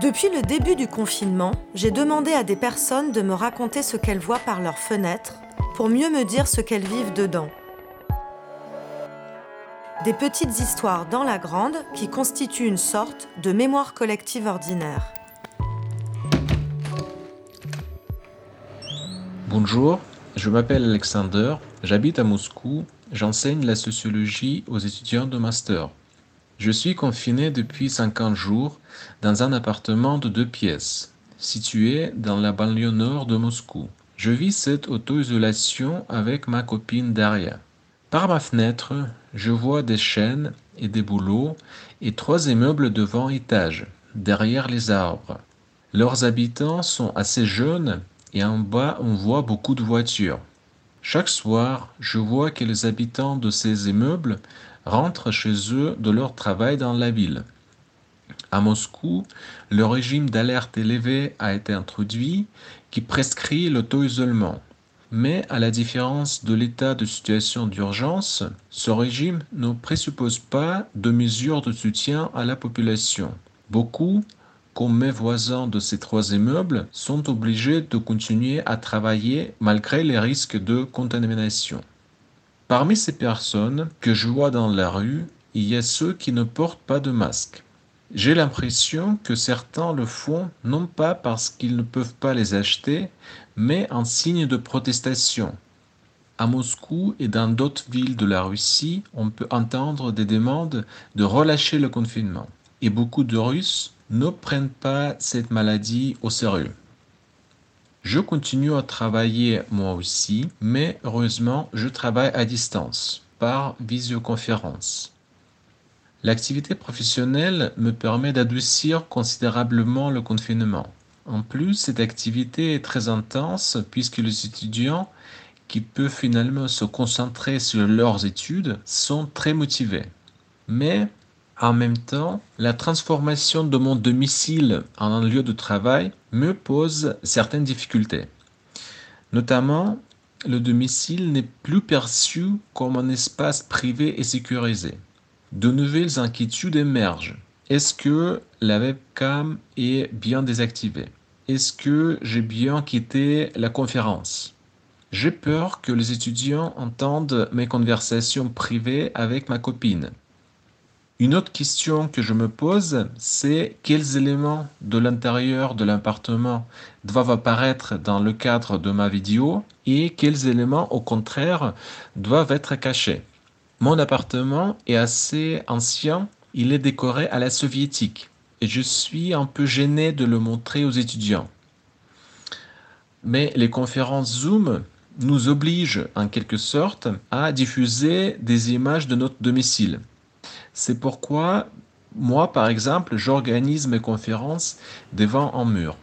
Depuis le début du confinement, j'ai demandé à des personnes de me raconter ce qu'elles voient par leurs fenêtres pour mieux me dire ce qu'elles vivent dedans. Des petites histoires dans la grande qui constituent une sorte de mémoire collective ordinaire. Bonjour, je m'appelle Alexander, j'habite à Moscou, j'enseigne la sociologie aux étudiants de master. Je suis confiné depuis 50 jours dans un appartement de deux pièces, situé dans la banlieue nord de Moscou. Je vis cette auto-isolation avec ma copine Daria. Par ma fenêtre, je vois des chaînes et des boulots et trois immeubles devant étage, derrière les arbres. Leurs habitants sont assez jeunes et en bas on voit beaucoup de voitures. Chaque soir, je vois que les habitants de ces immeubles rentrent chez eux de leur travail dans la ville. À Moscou, le régime d'alerte élevée a été introduit qui prescrit l'auto-isolement. Mais à la différence de l'état de situation d'urgence, ce régime ne présuppose pas de mesures de soutien à la population. Beaucoup comme mes voisins de ces trois immeubles, sont obligés de continuer à travailler malgré les risques de contamination. Parmi ces personnes que je vois dans la rue, il y a ceux qui ne portent pas de masque. J'ai l'impression que certains le font non pas parce qu'ils ne peuvent pas les acheter, mais en signe de protestation. À Moscou et dans d'autres villes de la Russie, on peut entendre des demandes de relâcher le confinement. Et beaucoup de Russes ne prennent pas cette maladie au sérieux. Je continue à travailler moi aussi, mais heureusement, je travaille à distance, par visioconférence. L'activité professionnelle me permet d'adoucir considérablement le confinement. En plus, cette activité est très intense puisque les étudiants qui peuvent finalement se concentrer sur leurs études sont très motivés. Mais en même temps, la transformation de mon domicile en un lieu de travail me pose certaines difficultés. Notamment, le domicile n'est plus perçu comme un espace privé et sécurisé. De nouvelles inquiétudes émergent. Est-ce que la webcam est bien désactivée? Est-ce que j'ai bien quitté la conférence? J'ai peur que les étudiants entendent mes conversations privées avec ma copine. Une autre question que je me pose, c'est quels éléments de l'intérieur de l'appartement doivent apparaître dans le cadre de ma vidéo et quels éléments, au contraire, doivent être cachés? Mon appartement est assez ancien, il est décoré à la soviétique et je suis un peu gêné de le montrer aux étudiants. Mais les conférences Zoom nous obligent en quelque sorte à diffuser des images de notre domicile. C'est pourquoi moi, par exemple, j'organise mes conférences devant un mur.